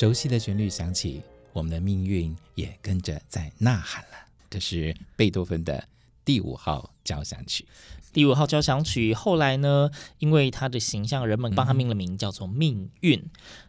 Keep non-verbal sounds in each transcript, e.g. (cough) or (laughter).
熟悉的旋律响起，我们的命运也跟着在呐喊了。这是贝多芬的第五号交响曲。第五号交响曲后来呢，因为它的形象，人们帮他命了名，叫做《命运》。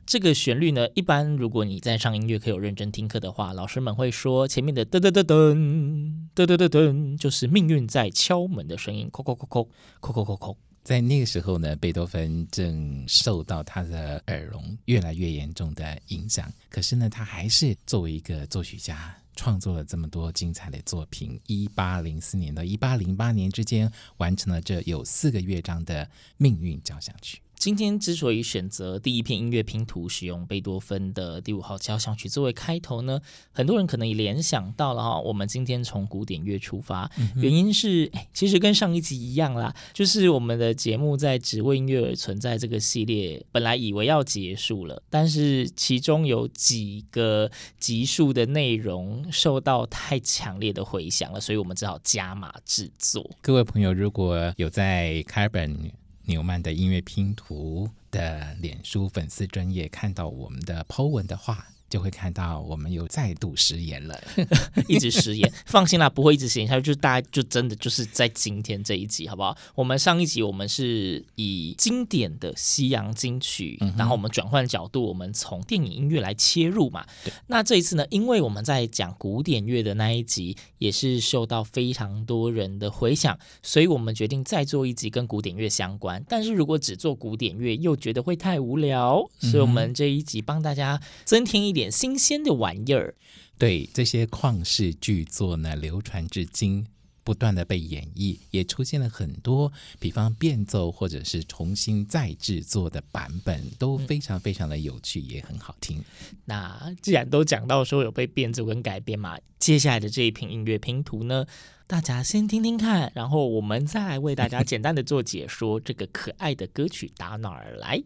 这个旋律呢，一般如果你在上音乐课有认真听课的话，老师们会说前面的噔噔噔噔噔噔噔噔，就是命运在敲门的声音，叩叩叩叩叩叩叩叩。在那个时候呢，贝多芬正受到他的耳聋越来越严重的影响。可是呢，他还是作为一个作曲家，创作了这么多精彩的作品。一八零四年到一八零八年之间，完成了这有四个乐章的命运交响曲。今天之所以选择第一篇音乐拼图，使用贝多芬的第五号交响曲作为开头呢，很多人可能也联想到了哈，我们今天从古典乐出发，原因是哎，其实跟上一集一样啦，就是我们的节目在只为音乐而存在这个系列，本来以为要结束了，但是其中有几个集数的内容受到太强烈的回响了，所以我们只好加码制作。各位朋友，如果有在开本。纽曼的音乐拼图的脸书粉丝专业看到我们的 po 文的话，就会看到我们又再度食言了，(laughs) 一直食言。放心啦，不会一直食言下去，就大家就真的就是在今天这一集，好不好？我们上一集我们是以经典的西洋金曲，嗯、然后我们转换角度，我们从电影音乐来切入嘛。那这一次呢，因为我们在讲古典乐的那一集也是受到非常多人的回响，所以我们决定再做一集跟古典乐相关。但是如果只做古典乐，又觉得会太无聊，所以我们这一集帮大家增添一点。点新鲜的玩意儿，对这些旷世巨作呢，流传至今，不断的被演绎，也出现了很多，比方变奏或者是重新再制作的版本，都非常非常的有趣，嗯、也很好听。那既然都讲到说有被变奏跟改编嘛，接下来的这一篇音乐拼图呢，大家先听听看，然后我们再来为大家简单的做解说。这个可爱的歌曲打哪儿来？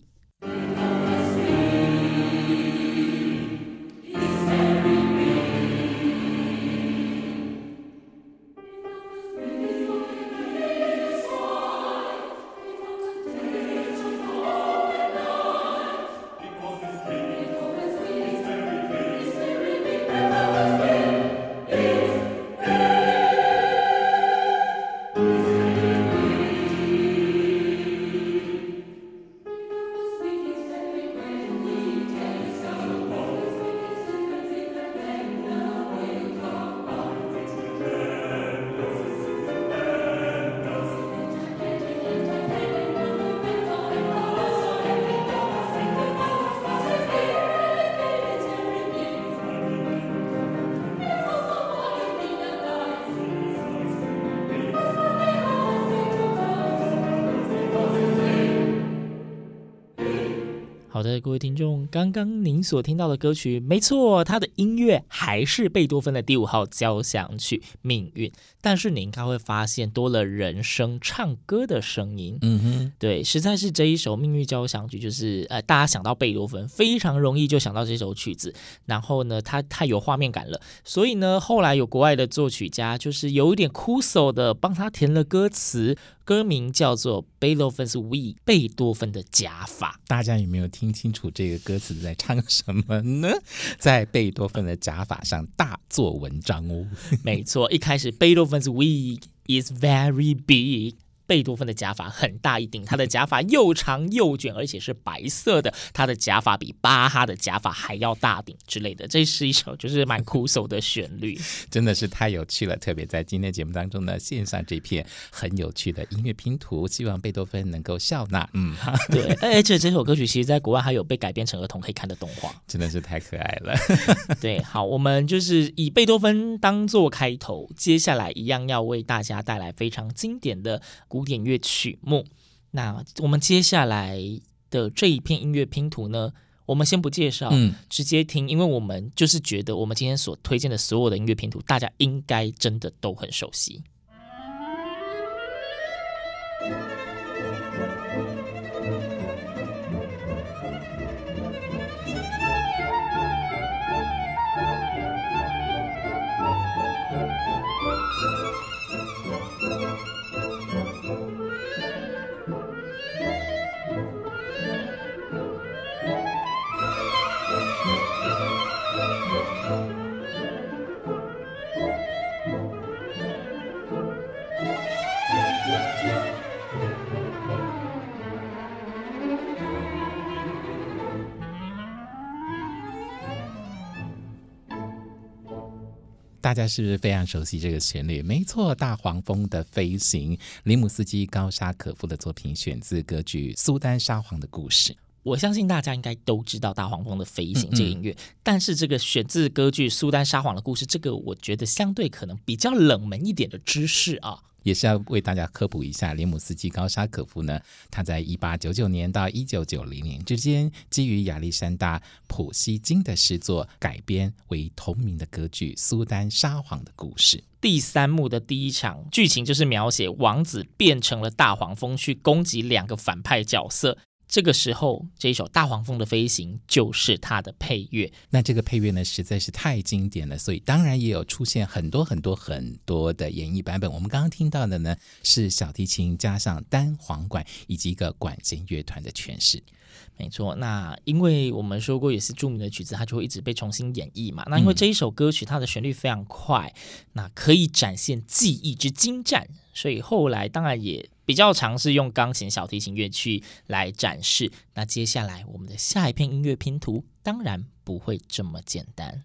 各位听众，刚刚您所听到的歌曲，没错，它的音乐还是贝多芬的第五号交响曲《命运》，但是你应该会发现多了人声唱歌的声音。嗯哼，对，实在是这一首《命运交响曲》，就是呃，大家想到贝多芬，非常容易就想到这首曲子。然后呢，它太有画面感了，所以呢，后来有国外的作曲家，就是有一点枯手的帮他填了歌词。歌名叫做《Beethoven's Wig》，贝多芬的假发。大家有没有听清楚这个歌词在唱什么呢？(laughs) 在贝多芬的假发上大做文章哦。(laughs) 没错，一开始 Beethoven's wig is very big，贝多芬的假发很大一顶，他的假发又长又卷，而且是白色的。他的假发比巴哈的假发还要大顶之类的。这是一首就是蛮酷手的旋律，(laughs) 真的是太有趣了。特别在今天节目当中呢，献上这片很有趣的音乐拼图，希望贝多芬能够笑纳。嗯，(laughs) 对。而且这首歌曲其实在国外还有被改编成儿童可以看的动画，(laughs) 真的是太可爱了。对，好，我们就是以贝多芬当做开头，接下来一样要为大家带来非常经典的。古典乐曲目，那我们接下来的这一片音乐拼图呢，我们先不介绍，嗯，直接听，因为我们就是觉得我们今天所推荐的所有的音乐拼图，大家应该真的都很熟悉。大家是不是非常熟悉这个旋律？没错，《大黄蜂的飞行》，林姆斯基高沙可夫的作品，选自歌剧《苏丹沙皇的故事》。我相信大家应该都知道《大黄蜂的飞行》这个音乐，嗯嗯，但是这个选自歌剧《苏丹沙皇的故事》，这个我觉得相对可能比较冷门一点的知识啊。也是要为大家科普一下，林姆斯基高沙可夫呢，他在一八九九年到一九九零年之间，基于亚历山大普希金的诗作改编为同名的歌剧《苏丹沙皇的故事》。第三幕的第一场剧情就是描写王子变成了大黄蜂去攻击两个反派角色。这个时候，这一首《大黄蜂的飞行》就是它的配乐。那这个配乐呢，实在是太经典了，所以当然也有出现很多很多很多的演绎版本。我们刚刚听到的呢，是小提琴加上单簧管以及一个管弦乐团的诠释。没错，那因为我们说过也是著名的曲子，它就会一直被重新演绎嘛。那因为这一首歌曲它的旋律非常快，那可以展现技艺之精湛，所以后来当然也比较尝试用钢琴、小提琴乐器来展示。那接下来我们的下一片音乐拼图当然不会这么简单。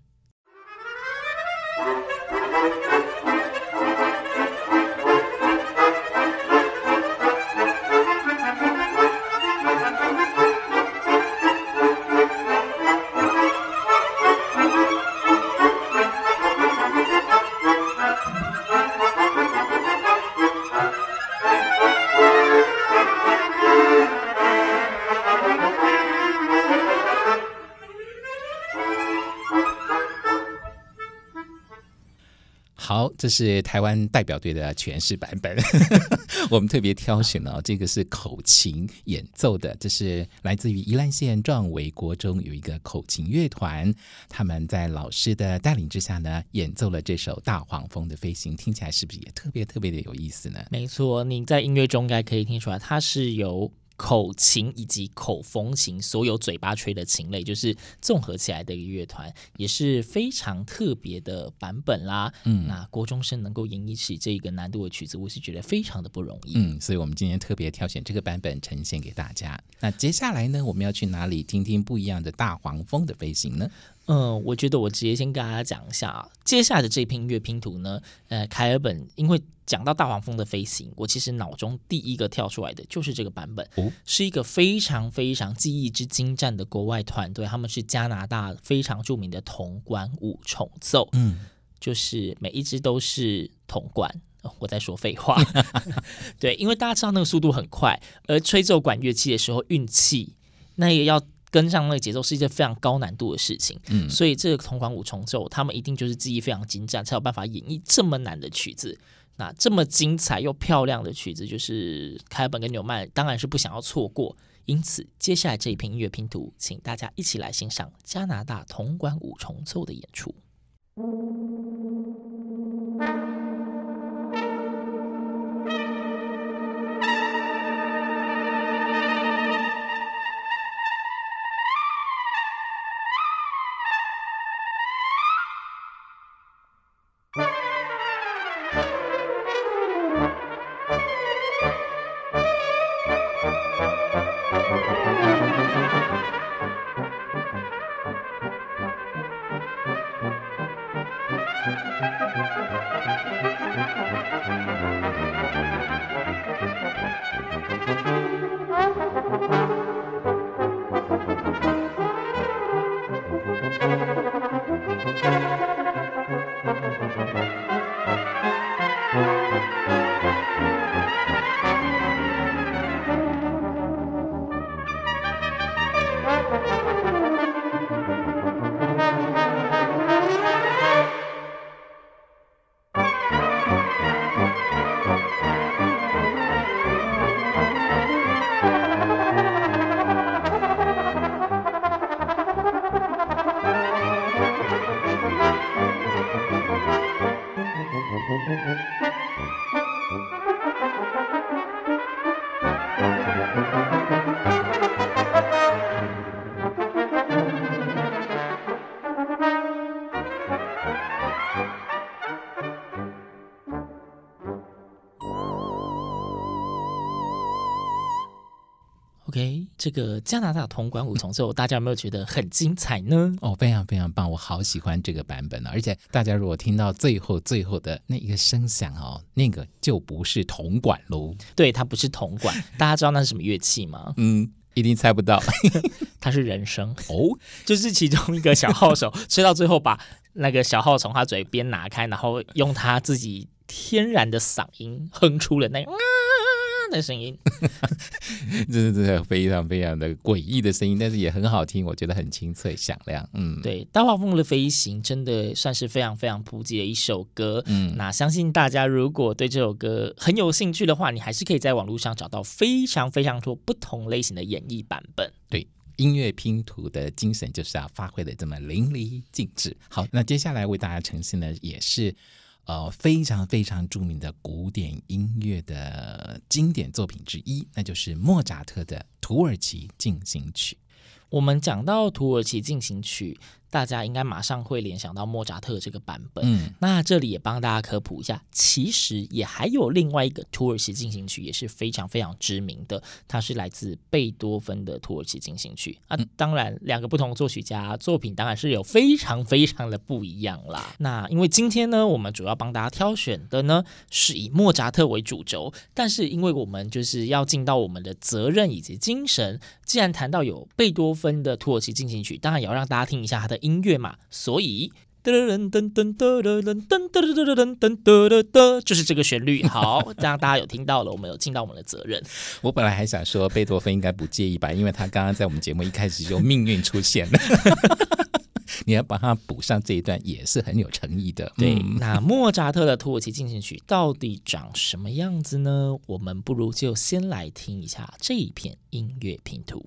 这是台湾代表队的诠释版本，(laughs) 我们特别挑选了这个是口琴演奏的，这是来自于宜兰县壮围国中有一个口琴乐团，他们在老师的带领之下呢，演奏了这首《大黄蜂的飞行》，听起来是不是也特别特别的有意思呢？没错，你在音乐中应该可以听出来，它是由。口琴以及口风琴，所有嘴巴吹的琴类，就是综合起来的一个乐团，也是非常特别的版本啦。嗯，那国中生能够演绎起这个难度的曲子，我是觉得非常的不容易。嗯，所以我们今天特别挑选这个版本呈现给大家。那接下来呢，我们要去哪里听听不一样的大黄蜂的飞行呢？嗯，我觉得我直接先跟大家讲一下啊，接下来的这篇音乐拼图呢，呃，凯尔本因为讲到大黄蜂的飞行，我其实脑中第一个跳出来的就是这个版本，哦，是一个非常非常技艺之精湛的国外团队，他们是加拿大非常著名的铜管五重奏，嗯，就是每一支都是铜管，哦，我在说废话，(laughs) 对，因为大家知道那个速度很快，而吹奏管乐器的时候运气，那也要。跟上那个节奏是一件非常高难度的事情，嗯，所以这个铜管五重奏，他们一定就是技艺非常精湛，才有办法演绎这么难的曲子。那这么精彩又漂亮的曲子，就是凯尔本跟纽曼当然是不想要错过。因此，接下来这一篇音乐拼图，请大家一起来欣赏加拿大铜管五重奏的演出。OK，这个加拿大铜管五重奏，大家有没有觉得很精彩呢？哦，非常非常棒，我好喜欢这个版本啊！而且大家如果听到最后最后的那一个声响哦，那个就不是铜管喽。对，它不是铜管，大家知道那是什么乐器吗？嗯，一定猜不到，(laughs) 它是人声哦，就是其中一个小号手吹到最后，把那个小号从他嘴边拿开，然后用他自己天然的嗓音哼出了那个。的声音，这 (laughs) 是真的非常非常的诡异的声音，但是也很好听，我觉得很清脆响亮。嗯，对，大画风的飞行真的算是非常非常普及的一首歌。嗯，那相信大家如果对这首歌很有兴趣的话，你还是可以在网络上找到非常非常多不同类型的演绎版本。对，音乐拼图的精神就是要发挥的这么淋漓尽致。好，那接下来为大家呈现的也是。呃，非常非常著名的古典音乐的经典作品之一，那就是莫扎特的《土耳其进行曲》。我们讲到《土耳其进行曲》。大家应该马上会联想到莫扎特这个版本。嗯，那这里也帮大家科普一下，其实也还有另外一个土耳其进行曲，也是非常非常知名的，它是来自贝多芬的土耳其进行曲。啊，当然两个不同作曲家作品当然是有非常非常的不一样啦。(laughs) 那因为今天呢，我们主要帮大家挑选的呢是以莫扎特为主轴，但是因为我们就是要尽到我们的责任以及精神，既然谈到有贝多芬的土耳其进行曲，当然也要让大家听一下他的。音乐嘛，所以噔噔噔噔噔噔噔噔噔噔噔噔噔，就是这个旋律。好，这样大家有听到了，我们有尽到我们的责任。我本来还想说贝多芬应该不介意吧，因为他刚刚在我们节目一开始就命运出现了，你要帮他补上这一段也是很有诚意的。对，那莫扎特的土耳其进行曲到底长什么样子呢？我们不如就先来听一下这一片音乐拼图。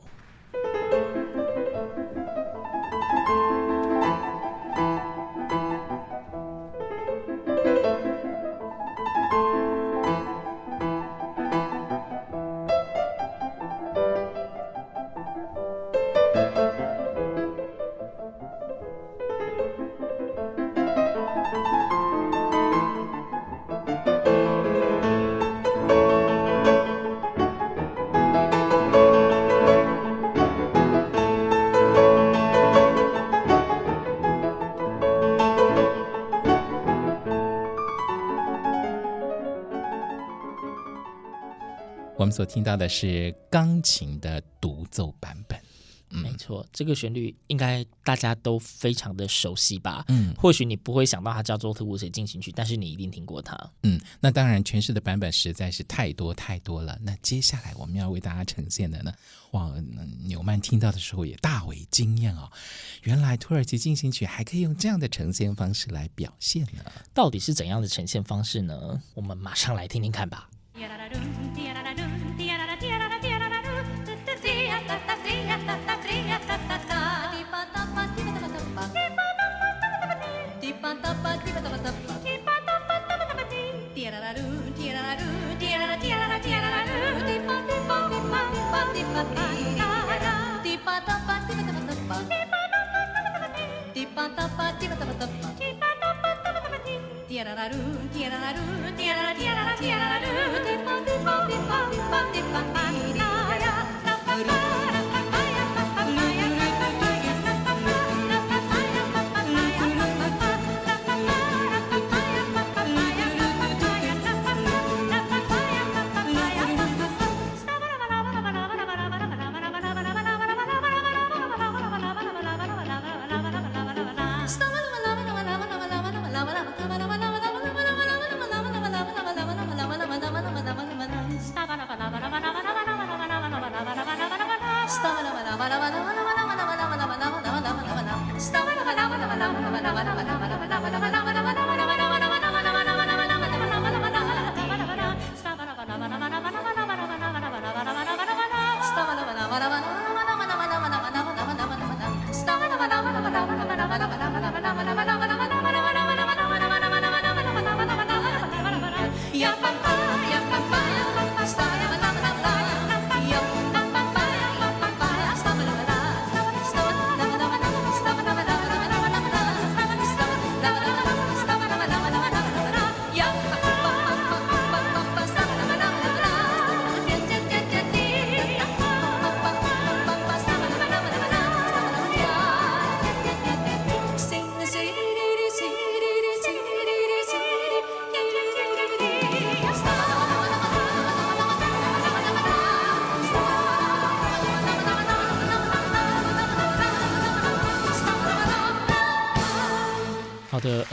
所听到的是钢琴的独奏版本。嗯，没错，这个旋律应该大家都非常的熟悉吧？嗯，或许你不会想到它叫做《土耳其进行曲》，但是你一定听过它。嗯，那当然，诠释的版本实在是太多太多了。那接下来我们要为大家呈现的呢，哇，纽曼听到的时候也大为惊艳哦！原来《土耳其进行曲》还可以用这样的呈现方式来表现呢？到底是怎样的呈现方式呢？我们马上来听听看吧。的 Tira-ra-roo, tira-ra-roo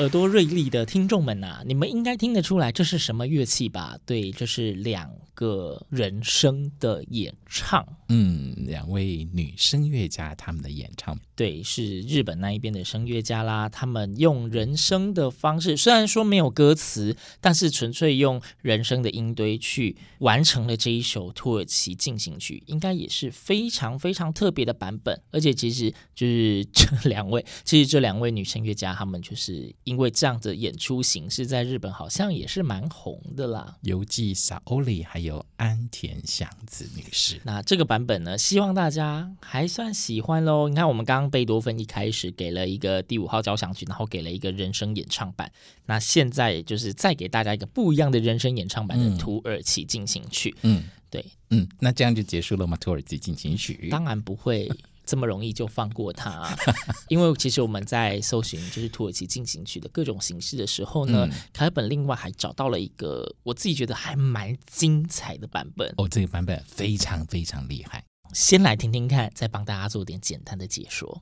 耳朵锐利的听众们呐、你们应该听得出来这是什么乐器吧？对，这是两个人声的演唱。嗯，两位女声乐家他们的演唱。对，是日本那一边的声乐家啦。他们用人声的方式，虽然说没有歌词，但是纯粹用人声的音堆去完成了这一首土耳其进行曲，应该也是非常非常特别的版本。(laughs) 而且其实就是这两位，其实这两位女声乐家，他们就是因为这样的演出形式，在日本好像也是蛮红的啦。游记小欧里还有安田祥子女士，那这个版本呢，希望大家还算喜欢喽。你看，我们刚刚贝多芬一开始给了一个第五号交响曲，然后给了一个人声演唱版，那现在就是再给大家一个不一样的人声演唱版的土耳其进行曲。嗯，对，嗯，那这样就结束了吗？土耳其进行曲？当然不会。这么容易就放过他，啊，(laughs) 因为其实我们在搜寻就是土耳其进行曲的各种形式的时候呢，嗯、凯尔本另外还找到了一个我自己觉得还蛮精彩的版本。哦，这个版本非常非常厉害，先来听听看，再帮大家做点简单的解说。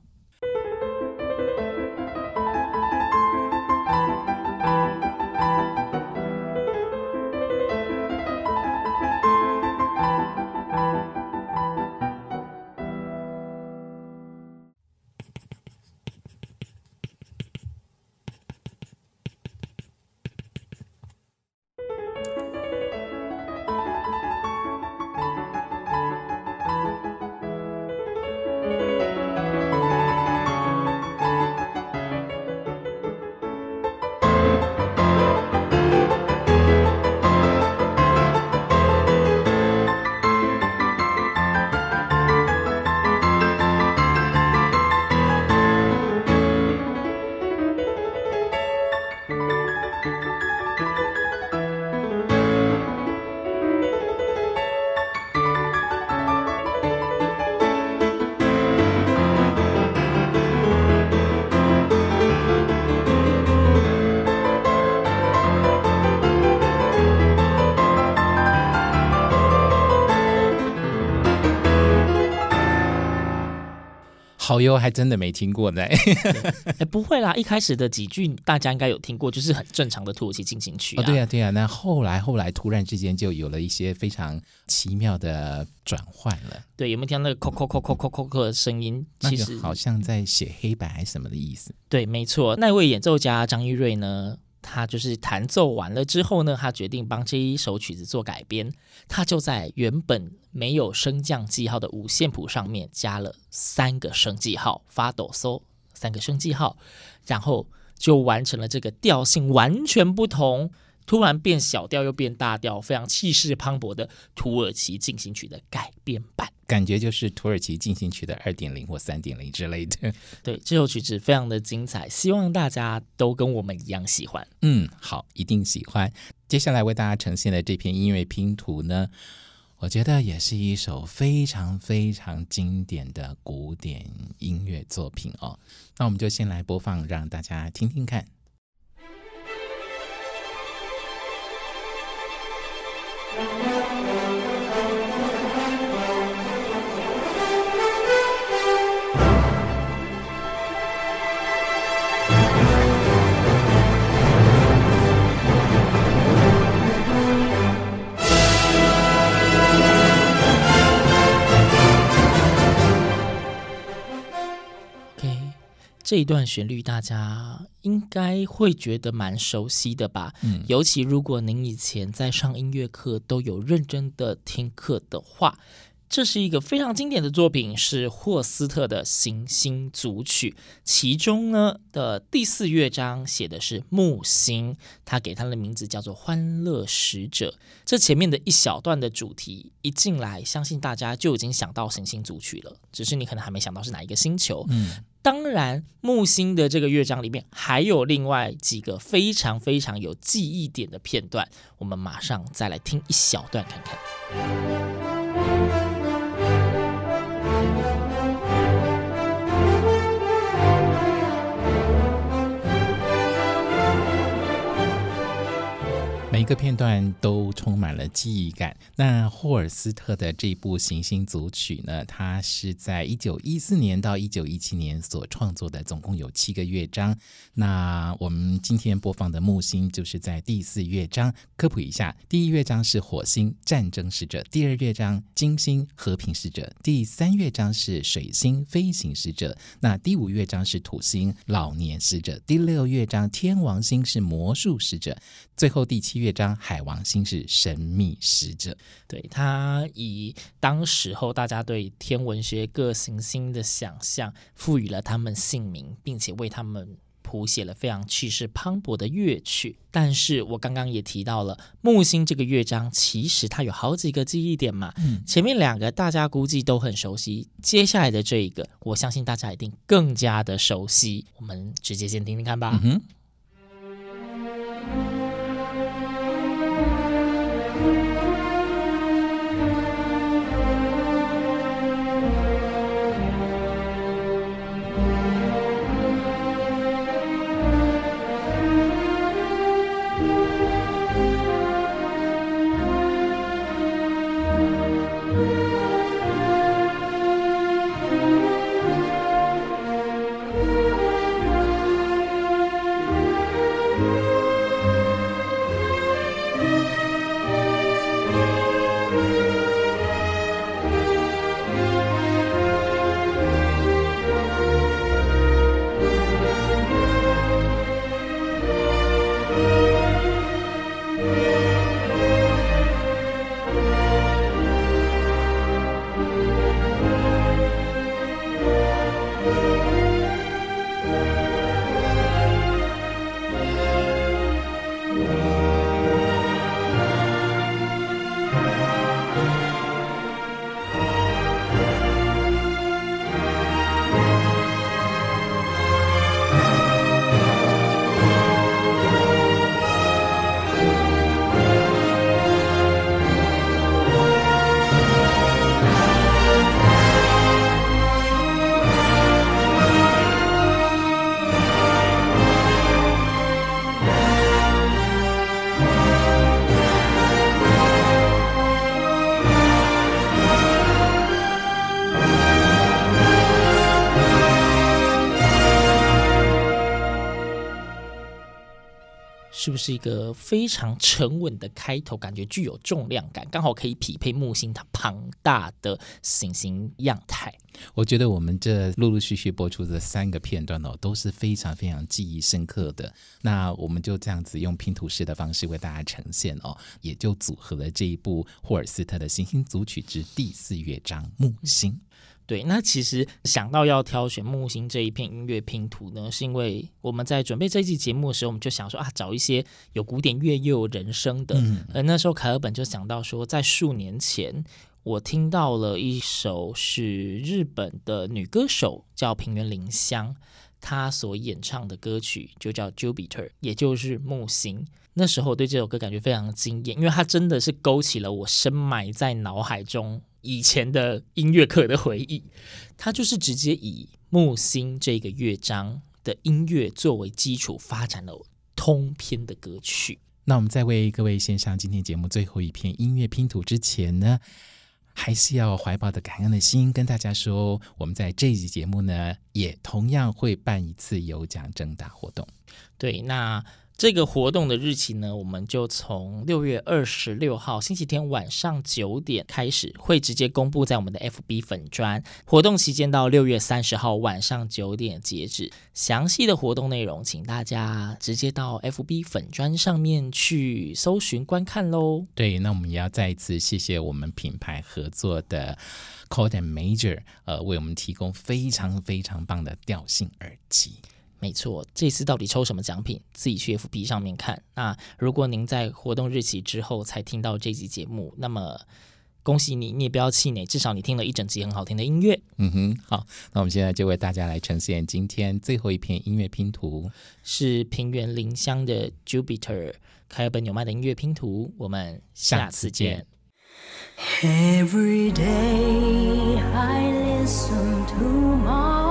好哟，还真的没听过呢。(laughs) 哎，不会啦，一开始的几句大家应该有听过，就是很正常的土耳其进行曲啊。哦，对呀，对呀。那后来后来突然之间就有了一些非常奇妙的转换了。对，有没有听到那个“扣扣扣扣扣扣”的声音？其实好像在写黑白还是什么的意思。对，没错。那位演奏家张玉瑞呢？他就是弹奏完了之后呢，他决定帮这一首曲子做改编，他就在原本没有升降记号的五线谱上面加了三个升记号，发抖嗦三个升记号，然后就完成了这个调性完全不同，突然变小调又变大调，非常气势磅礴的土耳其进行曲的改编版。感觉就是土耳其进行曲的二点零或三点零之类的。(laughs) 对，这首曲子非常的精彩，希望大家都跟我们一样喜欢。嗯，好，一定喜欢。接下来为大家呈现的这篇音乐拼图呢，我觉得也是一首非常非常经典的古典音乐作品哦。那我们就先来播放，让大家听听看。(laughs) 这一段旋律大家应该会觉得蛮熟悉的吧？嗯，尤其如果您以前在上音乐课都有认真的听课的话，这是一个非常经典的作品，是霍斯特的《行星组曲》，其中呢的第四乐章写的是木星，他给它的名字叫做《欢乐使者》。这前面的一小段的主题一进来，相信大家就已经想到《行星组曲》了，只是你可能还没想到是哪一个星球。嗯。当然，木星的这个乐章里面还有另外几个非常非常有记忆点的片段，我们马上再来听一小段看看。每个片段都充满了记忆感。那霍尔斯特的这部《行星组曲》呢，它是在一九一四年到一九一七年所创作的，总共有七个乐章。那我们今天播放的木星就是在第四乐章。科普一下，第一乐章是火星战争使者，第二乐章金星和平使者，第三乐章是水星飞行使者，那第五乐章是土星老年使者，第六乐章天王星是魔术使者，最后第七。乐章海王星是神秘使者，对，他以当时候大家对天文学各行星的想象，赋予了他们姓名，并且为他们谱写了非常气势磅礴的乐曲。但是我刚刚也提到了木星这个乐章，其实它有好几个记忆点嘛。嗯，前面两个大家估计都很熟悉，接下来的这一个，我相信大家一定更加的熟悉。我们直接先听听看吧。嗯 Thank you. 是不是一个非常沉稳的开头？感觉具有重量感，刚好可以匹配木星它庞大的行星样态。我觉得我们这陆陆续续播出的三个片段哦，都是非常非常记忆深刻的。那我们就这样子用拼图式的方式为大家呈现哦，也就组合了这一部霍尔斯特的《行星组曲》之第四乐章木星。对，那其实想到要挑选木星这一片音乐拼图呢，是因为我们在准备这一期节目的时候，我们就想说啊，找一些有古典乐又有人声的。嗯，而那时候凯尔本就想到说，在数年前，我听到了一首是日本的女歌手叫平原绫香，她所演唱的歌曲就叫 Jupiter，也就是木星。那时候我对这首歌感觉非常惊艳，因为它真的是勾起了我深埋在脑海中。以前的音乐课的回忆，他就是直接以木星这个乐章的音乐作为基础，发展了通篇的歌曲。那我们在为各位献上今天节目最后一篇音乐拼图之前呢，还是要怀抱的感恩的心跟大家说，我们在这一集节目呢，也同样会办一次有奖征答活动。对，那。这个活动的日期呢，我们就从六月二十六号星期天晚上九点开始，会直接公布在我们的 FB 粉专。活动期间到六月三十号晚上九点截止。详细的活动内容，请大家直接到 FB 粉砖上面去搜寻观看喽。对，那我们也要再一次谢谢我们品牌合作的 Code and Major，呃，为我们提供非常非常棒的调性耳机。没错，这次到底抽什么奖品？自己去 FB 上面看。那如果您在活动日期之后才听到这集节目，那么恭喜你，你也不要气馁，至少你听了一整集很好听的音乐。嗯哼，好，那我们现在就为大家来呈现今天最后一篇音乐拼图，是平原林香的 Jupiter，凯尔本纽曼的音乐拼图。我们下次见。Every day I listen to my